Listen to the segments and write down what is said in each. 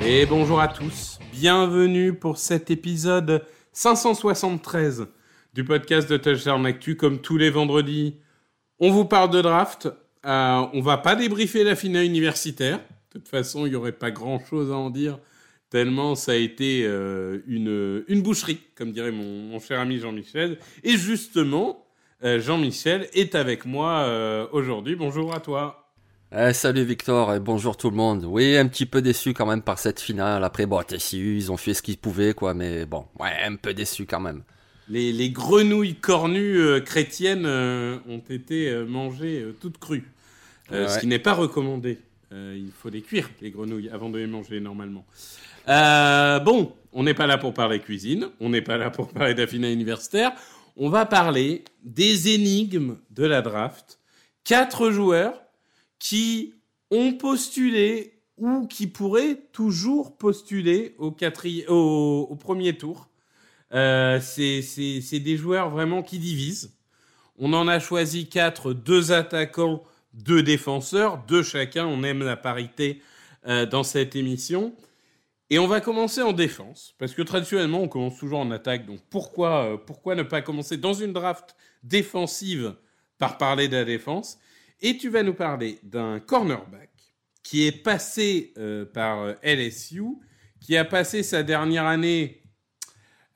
Et bonjour à tous, bienvenue pour cet épisode 573 du podcast de Touchdown Actu. Comme tous les vendredis, on vous parle de draft. Euh, on va pas débriefer la finale universitaire. De toute façon, il n'y aurait pas grand-chose à en dire, tellement ça a été euh, une, une boucherie, comme dirait mon, cher ami Jean-Michel. Et justement, Jean-Michel est avec moi euh, aujourd'hui. Bonjour à toi. Eh, salut Victor et bonjour tout le monde. Oui, un petit peu déçu quand même par cette finale. Après, bon, TCU, ils ont fait ce qu'ils pouvaient, quoi, mais bon, ouais, un peu déçu quand même. Les, les grenouilles cornues euh, chrétiennes euh, ont été euh, mangées euh, toutes crues. Euh, Ouais. Ce qui n'est pas recommandé. Euh, il faut les cuire, les grenouilles, avant de les manger normalement. Euh, bon, on n'est pas là pour parler cuisine, on n'est pas là pour parler finale universitaire. On va parler des énigmes de la draft. Quatre joueurs qui ont postulé ou qui pourraient toujours postuler au, premier tour. Euh, c'est des joueurs vraiment qui divisent. On en a choisi quatre, deux attaquants, deux défenseurs, deux chacun. On aime la parité euh, dans cette émission. Et on va commencer en défense, parce que traditionnellement, on commence toujours en attaque. Donc pourquoi, euh, pourquoi ne pas commencer dans une draft défensive par parler de la défense? Et tu vas nous parler d'un cornerback qui est passé euh, par euh, LSU, qui a passé sa dernière année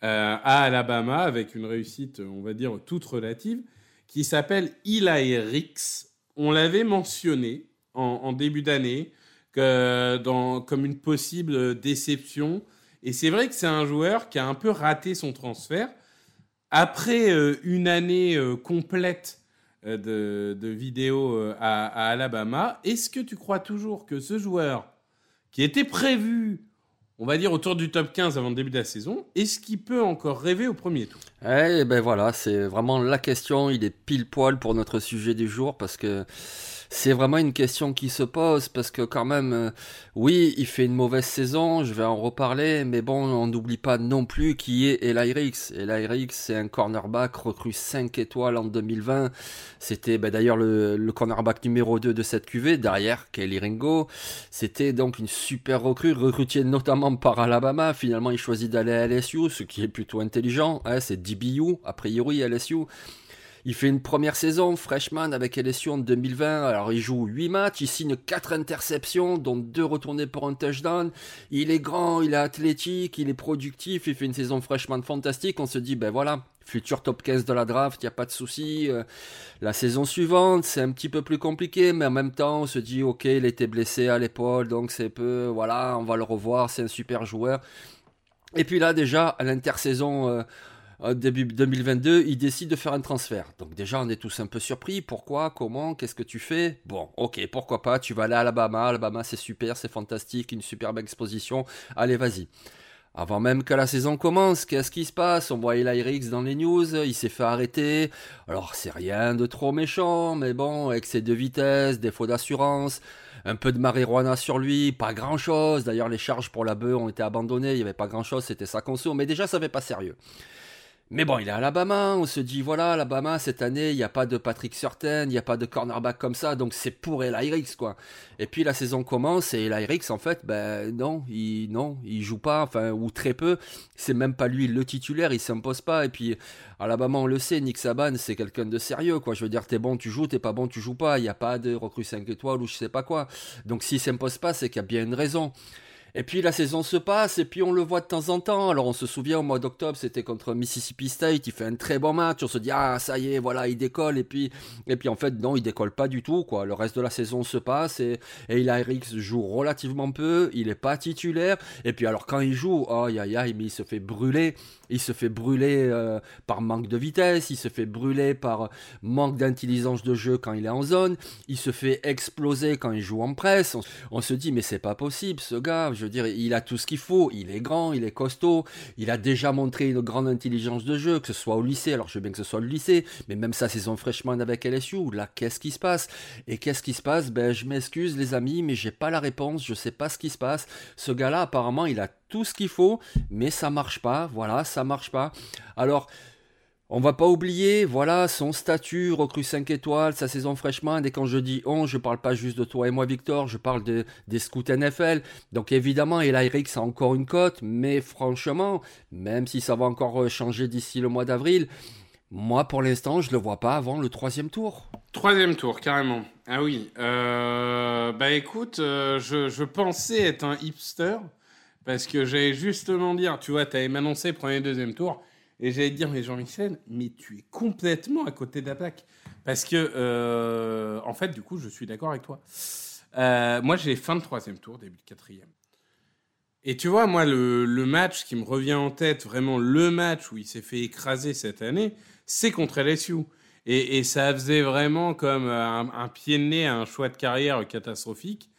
à Alabama avec une réussite, on va dire, toute relative, qui s'appelle Eli Ricks. On l'avait mentionné en, en début d'année dans, comme une possible déception. Et c'est vrai que c'est un joueur qui a un peu raté son transfert. Après euh, une année euh, complète euh, de, vidéos à Alabama, est-ce que tu crois toujours que ce joueur, qui était prévu, on va dire, autour du top 15 avant le début de la saison, est-ce qu'il peut encore rêver au premier tour? Eh ben voilà, c'est vraiment la question. Il est pile poil pour notre sujet du jour parce que c'est vraiment une question qui se pose parce que quand même, euh, oui, il fait une mauvaise saison, je vais en reparler, mais bon, on n'oublie pas non plus qui est Eli Ricks. Eli Ricks, c'est un cornerback recru 5 étoiles en 2020. C'était ben, d'ailleurs le, le cornerback numéro 2 de cette QV, derrière Kelly Ringo. C'était donc une super recrue, recrutée notamment par Alabama. Finalement, il choisit d'aller à LSU, ce qui est plutôt intelligent. hein, c'est DBU, a priori LSU. Il fait une première saison freshman avec LSU en 2020. Alors il joue 8 matchs, il signe 4 interceptions, dont 2 retournées pour un touchdown. Il est grand, il est athlétique, il est productif, il fait une saison freshman fantastique. On se dit, ben voilà, futur top 15 de la draft, il n'y a pas de souci. Euh, La saison suivante, c'est un petit peu plus compliqué, mais en même temps, on se dit, ok, il était blessé à l'épaule, donc c'est peu, voilà, on va le revoir, c'est un super joueur. Et puis là, déjà, à l'intersaison, euh, début 2022, il décide de faire un transfert. Donc déjà, on est tous un peu surpris. Pourquoi? Comment? Qu'est-ce que tu fais? Bon, ok, pourquoi pas? Tu vas aller à Alabama. Alabama, c'est super, c'est fantastique, une superbe exposition. Allez, vas-y. Avant même que la saison commence, qu'est-ce qui se passe? On voit Eli Ricks dans les news, il s'est fait arrêter. Alors c'est rien de trop méchant, mais bon, excès de vitesse, défaut d'assurance, un peu de marijuana sur lui, pas grand-chose. D'ailleurs les charges pour la bœuf ont été abandonnées, il n'y avait pas grand-chose, c'était sa conso, mais déjà ça fait pas sérieux. Mais bon, il est à Alabama, on se dit, voilà, Alabama, cette année, il n'y a pas de Patrick Surtain, il n'y a pas de cornerback comme ça, donc c'est pour Eli quoi. Et puis la saison commence, et Eli en fait, ben non, il non, il joue pas, enfin, ou très peu, c'est même pas lui le titulaire, il s'impose pas, et puis Alabama, on le sait, Nick Saban, c'est quelqu'un de sérieux, quoi. Je veux dire, t'es bon, tu joues, t'es pas bon, tu joues pas, il n'y a pas de recrue 5 étoiles ou je sais pas quoi. Donc s'il s'impose pas, c'est qu'il y a bien une raison. Et puis la saison se passe, et puis on le voit de temps en temps. Alors on se souvient au mois d'octobre, c'était contre Mississippi State, il fait un très bon match. On se dit ah ça y est, voilà, il décolle. Et puis et puis en fait non, il décolle pas du tout quoi. Le reste de la saison se passe et, et Eli joue relativement peu. Il est pas titulaire. Et puis alors quand il joue, oh aïe, mais il se fait brûler. Il se fait brûler euh, par manque de vitesse, il se fait brûler par manque d'intelligence de jeu quand il est en zone, il se fait exploser quand il joue en presse. On, se dit mais c'est pas possible ce gars, veux dire, il a tout ce qu'il faut, il est grand, il est costaud, il a déjà montré une grande intelligence de jeu, que ce soit au lycée, alors je veux bien que ce soit le lycée, mais même sa saison freshman avec LSU, là qu'est-ce qui se passe? Et qu'est-ce qui se passe? Ben je m'excuse les amis, mais j'ai pas la réponse, je sais pas ce qui se passe. Ce gars-là apparemment il a tout ce qu'il faut, mais ça marche pas. Voilà, ça marche pas. Alors, on va pas oublier, voilà, son statut, recrue 5 étoiles, sa saison freshman, et quand je dis on, je parle pas juste de toi et moi, Victor, je parle des scouts NFL. Donc évidemment, Eli a encore une cote, mais franchement, même si ça va encore changer d'ici le mois d'avril, moi, pour l'instant, je le vois pas avant le troisième tour. Troisième tour, carrément. Ah oui. Euh, bah écoute, euh, je, je, pensais être un hipster parce que j'allais justement dire, tu vois, tu avais m'annoncé premier, deuxième tour. Et j'allais dire, mais Jean-Michel, mais tu es complètement à côté de. Parce que, euh, en fait, du coup, je suis d'accord avec toi. Euh, moi, j'ai fin de troisième tour, début de quatrième. Et tu vois, moi, le, match qui me revient en tête, vraiment le match où il s'est fait écraser cette année, c'est contre LSU. Et, et, ça faisait vraiment comme un, un pied de nez à un choix de carrière catastrophique.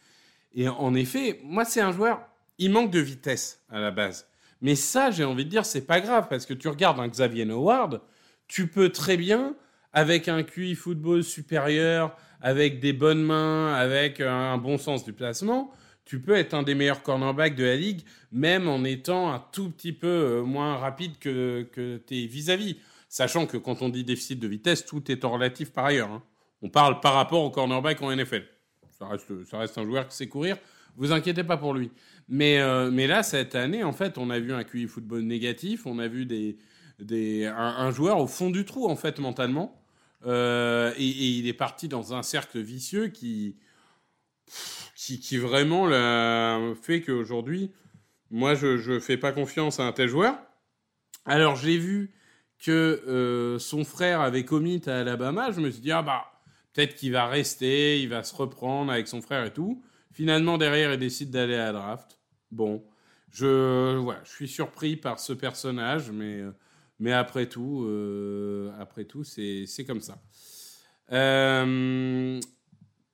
Et en effet, moi, c'est un joueur, il manque de vitesse à la base. Mais ça, j'ai envie de dire, c'est pas grave parce que tu regardes un Xavier Howard, tu peux très bien, avec un QI football supérieur, avec des bonnes mains, avec un bon sens du placement, tu peux être un des meilleurs cornerbacks de la ligue, même en étant un tout petit peu euh, moins rapide que, que tes vis-à-vis. Sachant que quand on dit déficit de vitesse, tout est en relatif par ailleurs. Hein. On parle par rapport au cornerback en NFL. Ça reste, ça reste un joueur qui sait courir. Vous inquiétez pas pour lui. Mais, euh, mais là, cette année, en fait, on a vu un QI football négatif, on a vu des, des, un, joueur au fond du trou, en fait, mentalement. Euh, et, il est parti dans un cercle vicieux qui, qui, vraiment fait qu'aujourd'hui, moi, je ne fais pas confiance à un tel joueur. Alors, j'ai vu que euh, son frère avait commit à Alabama. Je me suis dit, ah bah, peut-être qu'il va rester, il va se reprendre avec son frère et tout. Finalement, derrière, il décide d'aller à la draft. Bon, je, voilà, je suis surpris par ce personnage, mais, euh, mais après tout, euh, après tout, c'est comme ça. Euh,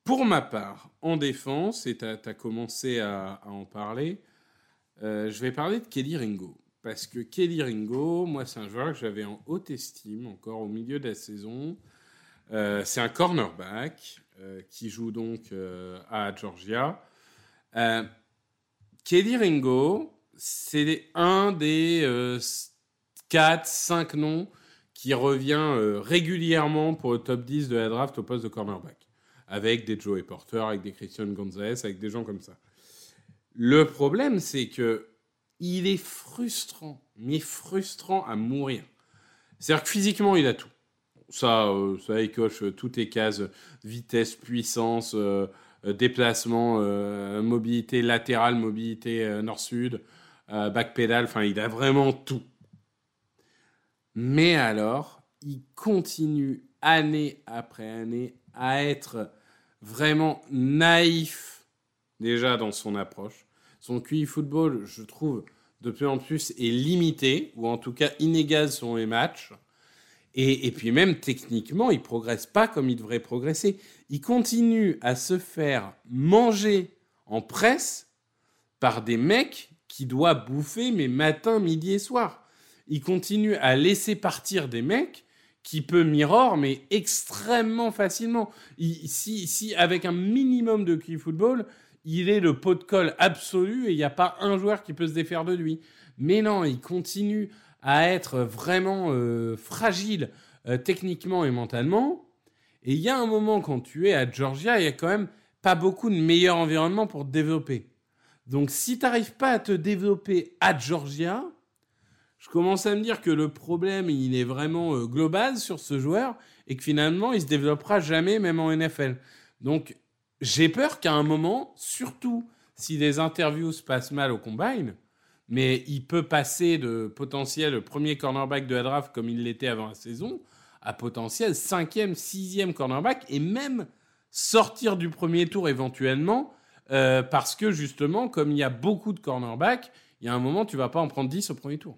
pour ma part, en défense, et tu as, commencé à, en parler, je vais parler de Kelly Ringo. Parce que Kelly Ringo, moi, c'est un joueur que j'avais en haute estime encore au milieu de la saison. c'est un cornerback. Euh, qui joue donc euh, à Georgia. Euh, Kelly Ringo, c'est un des 4, 5 noms qui revient régulièrement pour le top 10 de la draft au poste de cornerback. Avec des Joey Porter, avec des Christian Gonzalez, avec des gens comme ça. Le problème, c'est que il est frustrant, mais frustrant à mourir. C'est-à-dire que physiquement, il a tout. Ça, euh, ça coche euh, toutes les cases vitesse, puissance, euh, déplacement, mobilité latérale, mobilité nord-sud, back pédale. Enfin, il a vraiment tout. Mais alors, il continue année après année à être vraiment naïf déjà dans son approche. Son QI football, je trouve, de plus en plus est limité, ou en tout cas inégal sur les matchs. Et, puis même techniquement, il progresse pas comme il devrait progresser. Il continue à se faire manger en presse par des mecs qui doivent bouffer mes matins, midi et soir. Il continue à laisser partir des mecs qui peut mirror, mais extrêmement facilement. si, si, avec un minimum de QI football, il est le pot de colle absolu et il n'y a pas un joueur qui peut se défaire de lui. Mais non, il continue à être vraiment euh, fragile euh, techniquement et mentalement. Et il y a un moment quand tu es à Georgia, il y a quand même pas beaucoup de meilleur environnement pour te développer. Donc si tu n'arrives pas à te développer à Georgia, je commence à me dire que le problème, il est vraiment euh, global sur ce joueur et que finalement, il se développera jamais, même en NFL. Donc, j'ai peur qu'à un moment, surtout si les interviews se passent mal au combine, mais il peut passer de potentiel premier cornerback de la draft comme il l'était avant la saison à potentiel cinquième, sixième cornerback et même sortir du premier tour éventuellement euh, parce que justement, comme il y a beaucoup de cornerbacks, il y a un moment, tu vas pas en prendre 10 au premier tour.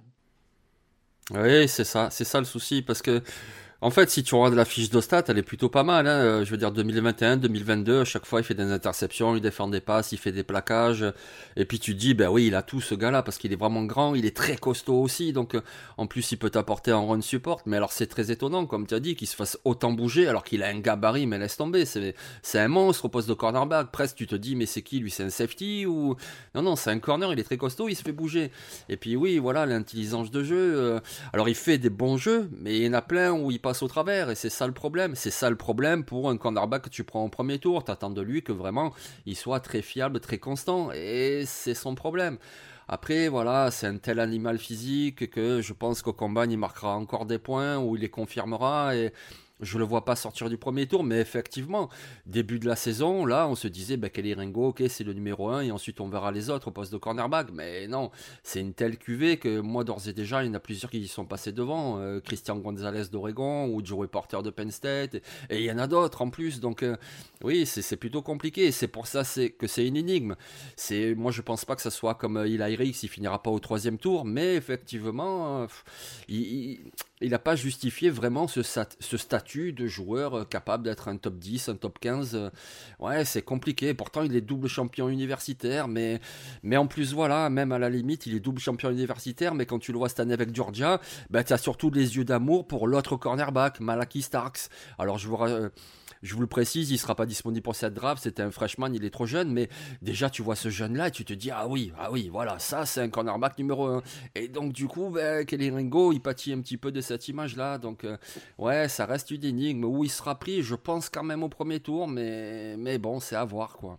Oui, c'est ça, c'est ça le souci, parce que en fait, si tu regardes la fiche de stats, elle est plutôt pas mal. Hein. Euh, je veux dire, 2021, 2022, à chaque fois, il fait des interceptions, il défend des passes, il fait des plaquages. Et puis tu dis, ben oui, il a tout ce gars-là parce qu'il est vraiment grand, il est très costaud aussi. Donc, euh, en plus, il peut t'apporter un run support. Mais alors, c'est très étonnant, comme tu as dit, qu'il se fasse autant bouger alors qu'il a un gabarit, mais laisse tomber. C'est, c'est un monstre au poste de cornerback. Presque, tu te dis, mais c'est qui lui C'est un safety ou? Non, non, c'est un corner. Il est très costaud, il se fait bouger. Et puis oui, voilà, l'intelligence de jeu. Euh, alors, il fait des bons jeux, mais il y en a plein où il passe au travers et c'est ça le problème. C'est ça le problème pour un cornerback que tu prends en premier tour. T'attends de lui que vraiment il soit très fiable, très constant et c'est son problème. Après, voilà, c'est un tel animal physique que je pense qu'au combat, il marquera encore des points ou il les confirmera. Et je le vois pas sortir du premier tour, mais effectivement, début de la saison, là, on se disait, bah, Kelly Ringo, ok, c'est le numéro 1, et ensuite on verra les autres au poste de cornerback. Mais non, c'est une telle cuvée que moi, d'ores et déjà, il y en a plusieurs qui y sont passés devant. Euh, Christian Gonzalez d'Oregon, ou Joey Porter de Penn State, et, il y en a d'autres en plus. Donc, euh, oui, c'est plutôt compliqué. C'est pour ça que c'est une énigme. Moi, je pense pas que ça soit comme euh, Eli il finira pas au troisième tour, mais effectivement, il il n'a pas justifié vraiment ce, statut de joueur euh, capable d'être un top 10, un top 15. Euh, ouais, c'est compliqué. Pourtant, il est double champion universitaire, mais, en plus, voilà, même à la limite, il est double champion universitaire, mais quand tu le vois cette année avec Georgia, bah, tu as surtout les yeux d'amour pour l'autre cornerback, Malaki Starks. Alors, je vous, je vous le précise, il sera pas disponible pour cette draft. C'était un freshman, il est trop jeune, mais déjà tu vois ce jeune-là et tu te dis ah oui, ah oui, voilà, ça c'est un cornerback numéro 1. Et donc du coup, ben, Kelly Ringo, il pâtit un petit peu de cette image-là. Donc euh, ouais, ça reste une énigme. Où il sera pris, je pense quand même au premier tour, mais, mais bon, c'est à voir quoi.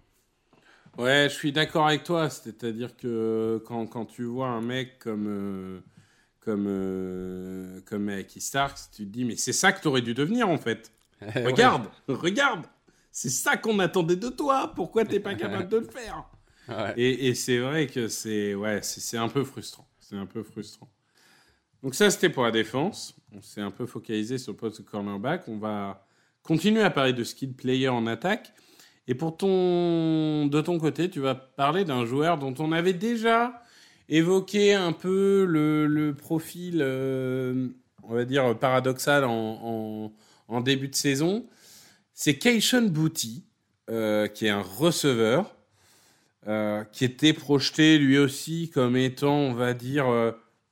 Ouais, je suis d'accord avec toi. C'est-à-dire que quand, quand, tu vois un mec comme, euh, comme, euh, comme Starks, tu te dis, mais c'est ça que tu aurais dû devenir en fait. regarde, regarde, c'est ça qu'on attendait de toi. Pourquoi t'es pas capable de le faire? Et, c'est vrai que c'est ouais, c'est un peu frustrant. C'est un peu frustrant. Donc ça, c'était pour la défense. On s'est un peu focalisé sur le poste de cornerback. On va continuer à parler de skill player en attaque. Et pour ton, de ton côté, tu vas parler d'un joueur dont on avait déjà évoqué un peu le, profil, euh, on va dire, paradoxal en, en début de saison, c'est Keishon Booty, euh, qui est un receveur, euh, qui était projeté lui aussi comme étant, on va dire, euh,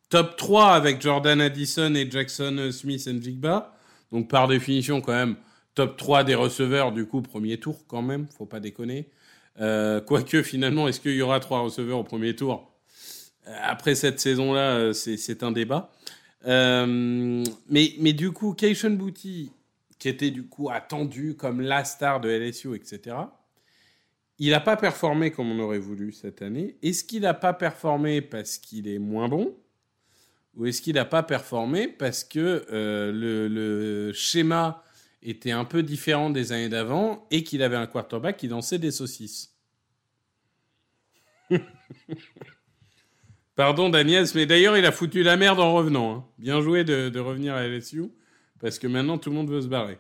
top 3 avec Jordan Addison et Jackson Smith et Jigba. Donc par définition, quand même, top 3 des receveurs, du coup, premier tour quand même, faut pas déconner. Quoique finalement, est-ce qu'il y aura 3 receveurs au premier tour? Après cette saison-là, c'est un débat. mais, mais du coup, Keishon Booty, qui était du coup attendu comme la star de LSU, etc. Il n'a pas performé comme on aurait voulu cette année. Est-ce qu'il n'a pas performé parce qu'il est moins bon? Ou est-ce qu'il n'a pas performé parce que euh, le, schéma était un peu différent des années d'avant et qu'il avait un quarterback qui dansait des saucisses? Pardon Daniel, mais d'ailleurs il a foutu la merde en revenant. Hein. Bien joué de, de revenir à LSU parce que maintenant tout le monde veut se barrer.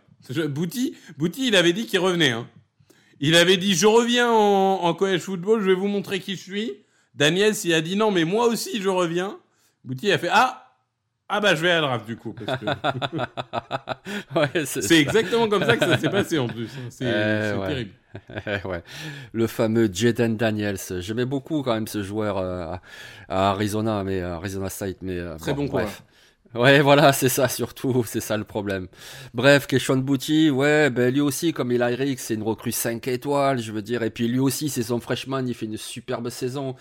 Bouti, Bouti il avait dit qu'il revenait. Hein. Il avait dit je reviens en, college football, je vais vous montrer qui je suis. Daniel s'il a dit non, mais moi aussi je reviens. Bouti a fait ah ah bah je vais à la draft du coup. c'est exactement comme ça que ça s'est passé en plus. Hein. C'est eh terrible. ouais. Le fameux Jaden Daniels. J'aimais beaucoup quand même ce joueur euh, à Arizona, mais Arizona State, mais euh, très bon, bon Ouais, voilà, c'est ça surtout, c'est ça le problème. Bref, Keshon Bouti, ouais, ben lui aussi, comme il Eric, c'est une recrue 5 étoiles, je veux dire, et puis lui aussi, c'est son freshman, il fait une superbe saison.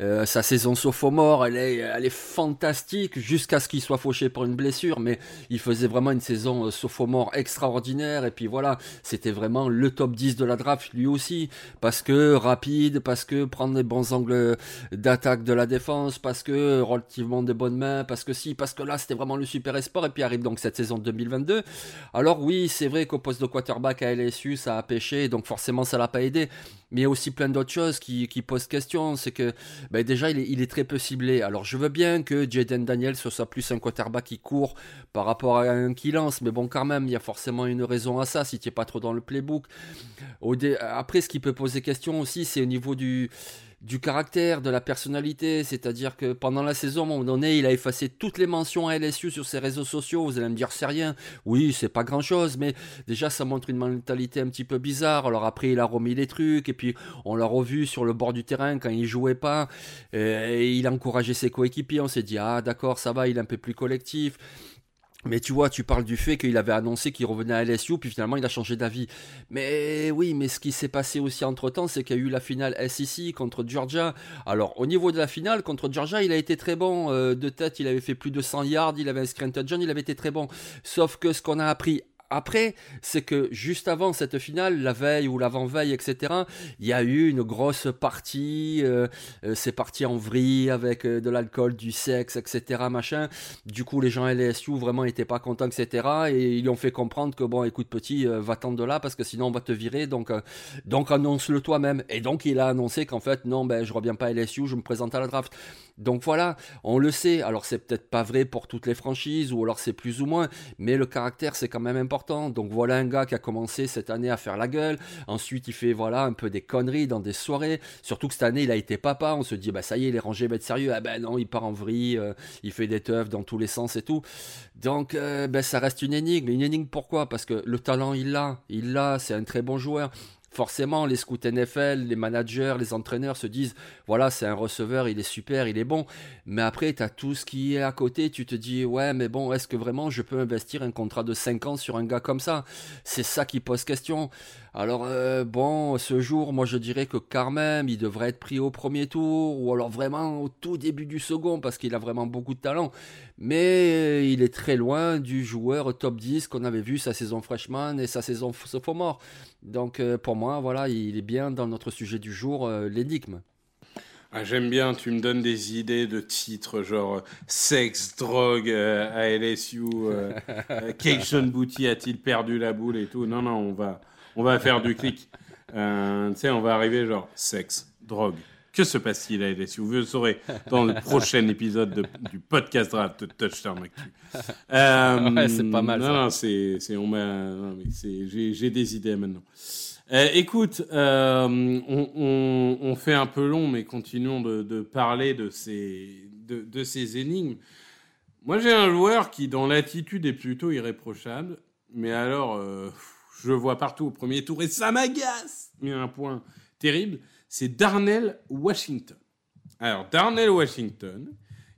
Euh, sa saison sophomore, elle est, elle est fantastique jusqu'à ce qu'il soit fauché pour une blessure, mais il faisait vraiment une saison euh, sophomore extraordinaire. Et puis voilà, c'était vraiment le top 10 de la draft lui aussi, parce que rapide, parce que prendre les bons angles d'attaque de la défense, parce que relativement de bonnes mains, parce que si, parce que là, c'était vraiment le super espoir. Et puis arrive donc cette saison 2022. Alors oui, c'est vrai qu'au poste de quarterback à LSU, ça a pêché, donc forcément ça l'a pas aidé. Mais il y a aussi plein d'autres choses qui posent question. C'est que ben déjà, il est, très peu ciblé. Alors je veux bien que Jaden Daniels soit plus un quarterback qui court par rapport à un qui lance. Mais bon, quand même, il y a forcément une raison à ça si tu n'es pas trop dans le playbook. Après, ce qui peut poser question aussi, c'est au niveau du du caractère, de la personnalité. C'est-à-dire que pendant la saison, à un moment donné, il a effacé toutes les mentions à LSU sur ses réseaux sociaux. Vous allez me dire, c'est rien. Oui, c'est pas grand-chose, mais déjà, ça montre une mentalité un petit peu bizarre. Alors après, il a remis les trucs, et puis on l'a revu sur le bord du terrain quand il jouait pas. Et il a encouragé ses coéquipiers. On s'est dit, ah d'accord, ça va, il est un peu plus collectif. Mais tu vois, tu parles du fait qu'il avait annoncé qu'il revenait à LSU, puis finalement il a changé d'avis. Mais oui, mais ce qui s'est passé aussi entre temps, c'est qu'il y a eu la finale SEC contre Georgia. Alors, au niveau de la finale, contre Georgia, il a été très bon. Euh, de tête, il avait fait plus de 100 yards, il avait inscrit un touchdown, il avait été très bon. Sauf que ce qu'on a appris après, c'est que juste avant cette finale, la veille ou l'avant-veille, etc., il y a eu une grosse partie, euh, euh, c'est parti en vrille avec euh, de l'alcool, du sexe, etc., machin. Du coup, les gens LSU vraiment n'étaient pas contents, etc., et ils ont fait comprendre que, bon, écoute, petit, va-t'en de là, parce que sinon on va te virer, donc, donc annonce-le toi-même. Et donc, il a annoncé qu'en fait, non, ben, je reviens pas à LSU, je me présente à la draft. Donc voilà, on le sait. Alors c'est peut-être pas vrai pour toutes les franchises, ou alors c'est plus ou moins, mais le caractère c'est quand même important. Donc voilà un gars qui a commencé cette année à faire la gueule. Ensuite il fait voilà un peu des conneries dans des soirées. Surtout que cette année il a été papa. On se dit bah ça y est, il est rangé, va être sérieux. Ah ben non, il part en vrille, euh, il fait des teufs dans tous les sens et tout. Donc euh, ben ça reste une énigme. Une énigme pourquoi? Parce que le talent il l'a, il l'a. C'est un très bon joueur forcément, les scouts NFL, les managers, les entraîneurs se disent voilà, c'est un receveur, il est super, il est bon. Mais après, tu as tout ce qui est à côté. Tu te dis ouais, mais bon, est-ce que vraiment je peux investir un contrat de 5 ans sur un gars comme ça? C'est ça qui pose question. Alors, euh, bon, ce jour, moi je dirais que quand même, il devrait être pris au premier tour, ou alors vraiment au tout début du second, parce qu'il a vraiment beaucoup de talent. Mais il est très loin du joueur top 10 qu'on avait vu sa saison freshman et sa saison sophomore. Donc, euh, pour moi, voilà, il est bien dans notre sujet du jour, euh, l'énigme. Ah, J'aime bien, tu me donnes des idées de titres genre sexe, drogue à LSU, Cation Booty a-t-il perdu la boule et tout. Non, non, on va, on va faire du clic. Euh, tu sais, on va arriver genre sexe, drogue. Que se passe-t-il à LSU Vous le saurez dans le prochain épisode du podcast draft de Touchdown Actu. Euh, c'est pas mal. Non, non, c'est, on m'a, j'ai, j'ai des idées maintenant. Euh, écoute, euh, on, on, on, fait un peu long, mais continuons de, de parler de ces, de, de, ces énigmes. Moi, j'ai un joueur qui, dans l'attitude, est plutôt irréprochable, mais alors, je vois partout au premier tour et ça m'agace. A un point terrible, c'est Darnell Washington. Alors, Darnell Washington,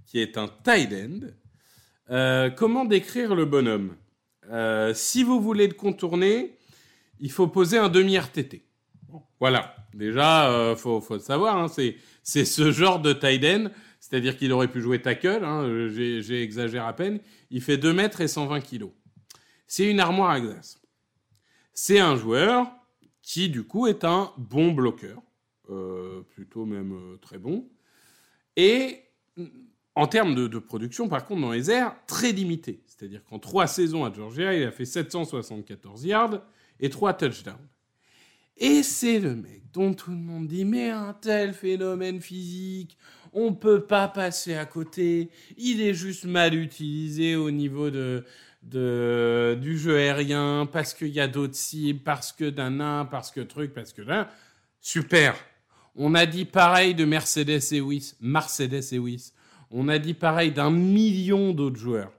qui est un tight end, euh, comment décrire le bonhomme? Euh, Si vous voulez le contourner, il faut poser un demi-RTT. voilà, déjà, il euh, faut, le savoir, hein, c'est ce genre de tight end, c'est-à-dire qu'il aurait pu jouer tackle, hein, j'ai exagéré à peine, il fait 2 mètres et 120 kilos. C'est une armoire à glace. C'est un joueur qui, du coup, est un bon bloqueur, euh, plutôt même euh, très bon. Et en termes de, production, par contre, dans les airs, très limité. C'est-à-dire qu'en trois saisons à Georgia, il a fait 774 yards et trois touchdowns. Et c'est le mec dont tout le monde dit mais un tel phénomène physique, on peut pas passer à côté. Il est juste mal utilisé au niveau de, de, du jeu aérien, parce qu'il y a d'autres cibles, parce que d'un nain, parce que truc, parce que là. Super. On a dit pareil de Mercedes et Wiss, Mercedes et Wiss. On a dit pareil d'un million d'autres joueurs.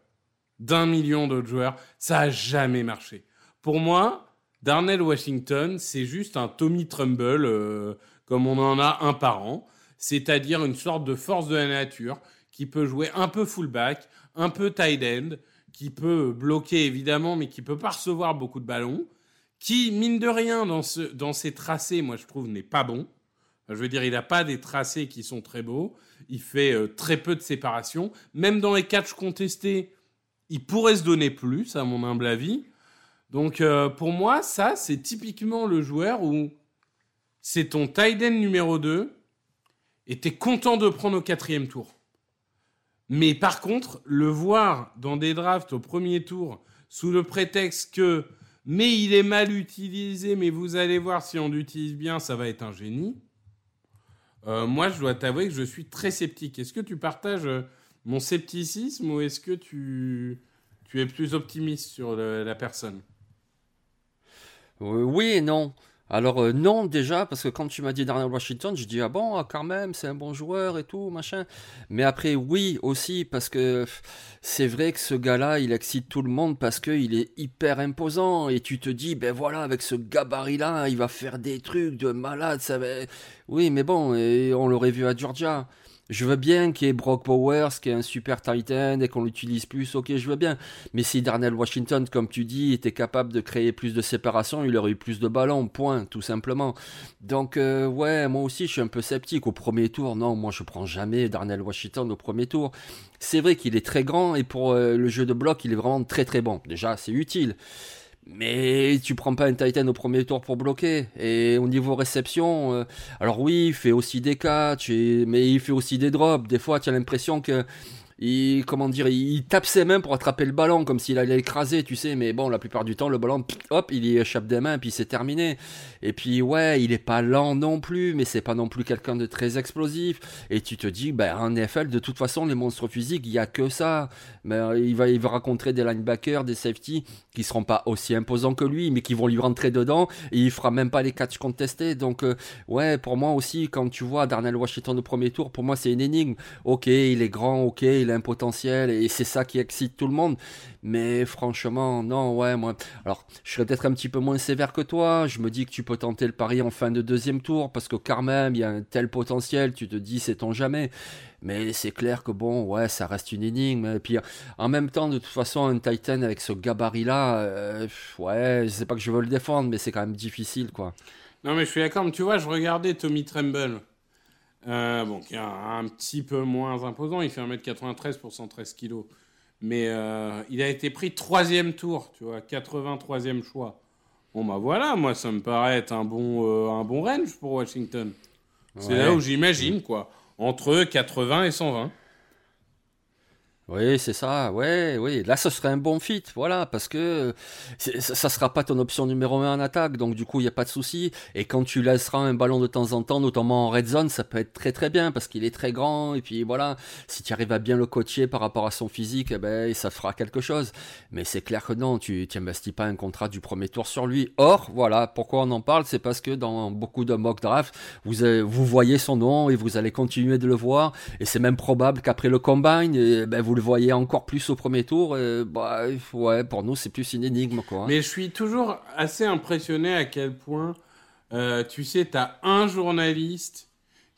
D'un million d'autres joueurs. Ça a jamais marché. Pour moi, Darnell Washington, c'est juste un Tommy Trumbull, euh, comme on en a un par an. C'est-à-dire une sorte de force de la nature qui peut jouer un peu fullback, un peu tight end, qui peut bloquer évidemment, mais qui peut pas recevoir beaucoup de ballons, qui, mine de rien, dans, ses tracés, moi je trouve, n'est pas bon. je veux dire, il n'a pas des tracés qui sont très beaux. Il fait euh, très peu de séparation. Même dans les catchs contestés, il pourrait se donner plus, à mon humble avis. Donc, euh, pour moi, ça, c'est typiquement le joueur où c'est ton tight numéro 2 et tu es content de prendre au quatrième tour. Mais par contre, le voir dans des drafts au premier tour sous le prétexte que mais il est mal utilisé, mais vous allez voir si on l'utilise bien, ça va être un génie. Euh, moi, je dois t'avouer que je suis très sceptique. Est-ce que tu partages euh, mon scepticisme ou est-ce que tu, es plus optimiste sur la personne? Euh, Oui et non. Alors euh, non déjà parce que quand tu m'as dit Darnell Washington, je dis ah bon ah, quand même c'est un bon joueur et tout machin. Mais après oui aussi parce que c'est vrai que ce gars-là il excite tout le monde parce qu'il est hyper imposant et tu te dis ben voilà avec ce gabarit-là il va faire des trucs de malade ça va. Oui mais bon et on l'aurait vu à Georgia. Je veux bien qu'il y ait Brock Powers, qui est un super Titan et qu'on l'utilise plus, ok, je veux bien. Mais si Darnell Washington, comme tu dis, était capable de créer plus de séparation, il aurait eu plus de ballons, point, tout simplement. Donc, euh, ouais, moi aussi, je suis un peu sceptique. Au premier tour, non, moi, je prends jamais Darnell Washington au premier tour. C'est vrai qu'il est très grand et pour euh, le jeu de bloc, il est vraiment très très bon. Déjà, c'est utile. Mais tu prends pas un Titan au premier tour pour bloquer. Et au niveau réception, euh, alors oui, il fait aussi des catchs, mais il fait aussi des drops. Des fois, tu as l'impression que il, comment dire, il tape ses mains pour attraper le ballon comme s'il allait écraser, tu sais. Mais bon, la plupart du temps, le ballon, hop, il y échappe des mains, puis c'est terminé. Et puis ouais, il est pas lent non plus, mais c'est pas non plus quelqu'un de très explosif. Et tu te dis, ben en NFL, de toute façon, les monstres physiques, il y a que ça. Mais euh, il va, il rencontrer des linebackers, des safety qui seront pas aussi imposants que lui, mais qui vont lui rentrer dedans. Et il fera même pas les catchs contestés. Donc euh, ouais, pour moi aussi, quand tu vois Darnell Washington au premier tour, pour moi c'est une énigme. Ok, il est grand, ok, il a un potentiel et c'est ça qui excite tout le monde. Mais franchement, non, ouais, moi. Alors, je serais peut-être un petit peu moins sévère que toi. Je me dis que tu peux tenter le pari en fin de deuxième tour parce que quand même, il y a un tel potentiel. Tu te dis, c'est on jamais. Mais c'est clair que bon, ouais, ça reste une énigme. Et puis, en même temps, de toute façon, un Titan avec ce gabarit-là, euh, ouais, je sais pas que je veux le défendre, mais c'est quand même difficile, quoi. Non, mais je suis d'accord. Tu vois, je regardais Tommy Tremble. Euh, bon, qui est un, petit peu moins imposant. Il fait 1m93 pour 113 kg. Mais euh, il a été pris troisième tour, tu vois, 83e choix. Bon, bah voilà, moi, ça me paraît être un bon, euh, un bon range pour Washington. C'est là où j'imagine, quoi. Entre 80 et 120. Oui, c'est ça, ouais, oui. Là, ce serait un bon fit, voilà, parce que ça, sera pas ton option numéro 1 en attaque, donc du coup, il n'y a pas de souci. Et quand tu laisseras un ballon de temps en temps, notamment en red zone, ça peut être très très bien, parce qu'il est très grand, et puis voilà, si tu arrives à bien le coacher par rapport à son physique, eh ben, ça fera quelque chose. Mais c'est clair que non, tu n'investis pas un contrat du premier tour sur lui. Or, voilà, pourquoi on en parle, c'est parce que dans beaucoup de mock drafts, vous, vous voyez son nom et vous allez continuer de le voir, et c'est même probable qu'après le combine, eh ben, vous le voyez encore plus au premier tour, bah, ouais, pour nous, c'est plus une énigme. Quoi. Mais je suis toujours assez impressionné à quel point, euh, tu sais, tu as un journaliste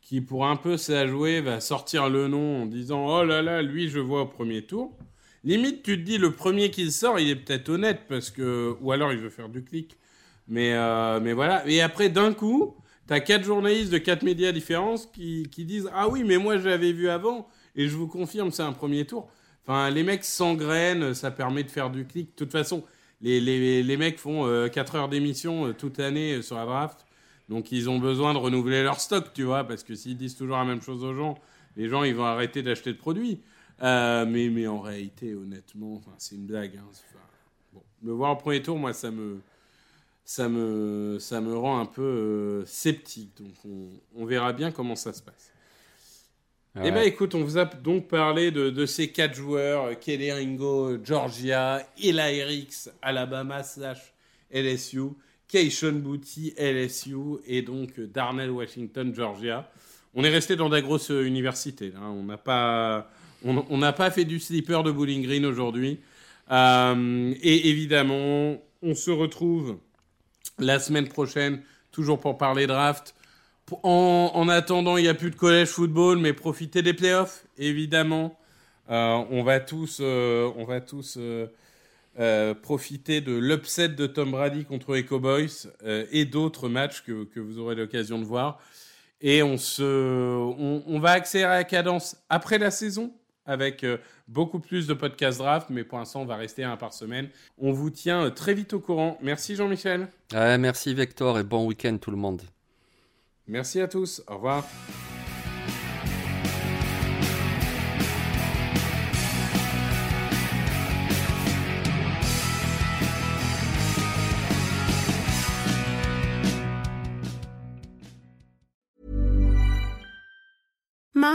qui, pour un peu ça jouer, va sortir le nom en disant Oh là là, lui, je vois au premier tour. Limite, tu te dis, le premier qui sort, il est peut-être honnête, parce que. Ou alors il veut faire du clic. Mais, euh, mais voilà. Et après, d'un coup, tu as quatre journalistes de quatre médias différents qui, qui disent Ah oui, mais moi, je l'avais vu avant. Et je vous confirme, c'est un premier tour. Enfin, les mecs s'engrainent, ça permet de faire du clic. De toute façon, les, les, les mecs font 4 euh, heures d'émission euh, toute l'année euh, sur la draft. Donc, ils ont besoin de renouveler leur stock, tu vois, parce que s'ils disent toujours la même chose aux gens, les gens, ils vont arrêter d'acheter de produits. mais, mais en réalité, honnêtement, c'est une blague. Hein. bon, le voir au premier tour, moi, ça me, ça me, ça me rend un peu sceptique. Donc, on, on verra bien comment ça se passe. Eh bien, écoute, on vous a donc parlé de, ces quatre joueurs, euh, Kelly Ringo, Georgia, Eli Ricks, Alabama slash LSU, Keishon Booty, LSU, et donc euh, Darnell Washington, Georgia. On est resté dans des grosses euh, universités. Là. On n'a pas, on, n'a pas fait du slipper de Bowling Green aujourd'hui. et évidemment, on se retrouve la semaine prochaine, toujours pour parler draft. En, attendant, il n'y a plus de collège football, mais profitez des playoffs, évidemment. Euh, on va tous, euh, on va tous euh, profiter de l'upset de Tom Brady contre les Cowboys et d'autres matchs que, vous aurez l'occasion de voir. Et on, se, on, va accélérer la cadence après la saison avec beaucoup plus de podcasts draft, mais pour l'instant, on va rester un par semaine. On vous tient très vite au courant. Merci Jean-Michel. merci Victor et bon week-end tout le monde. Merci à tous. Au revoir.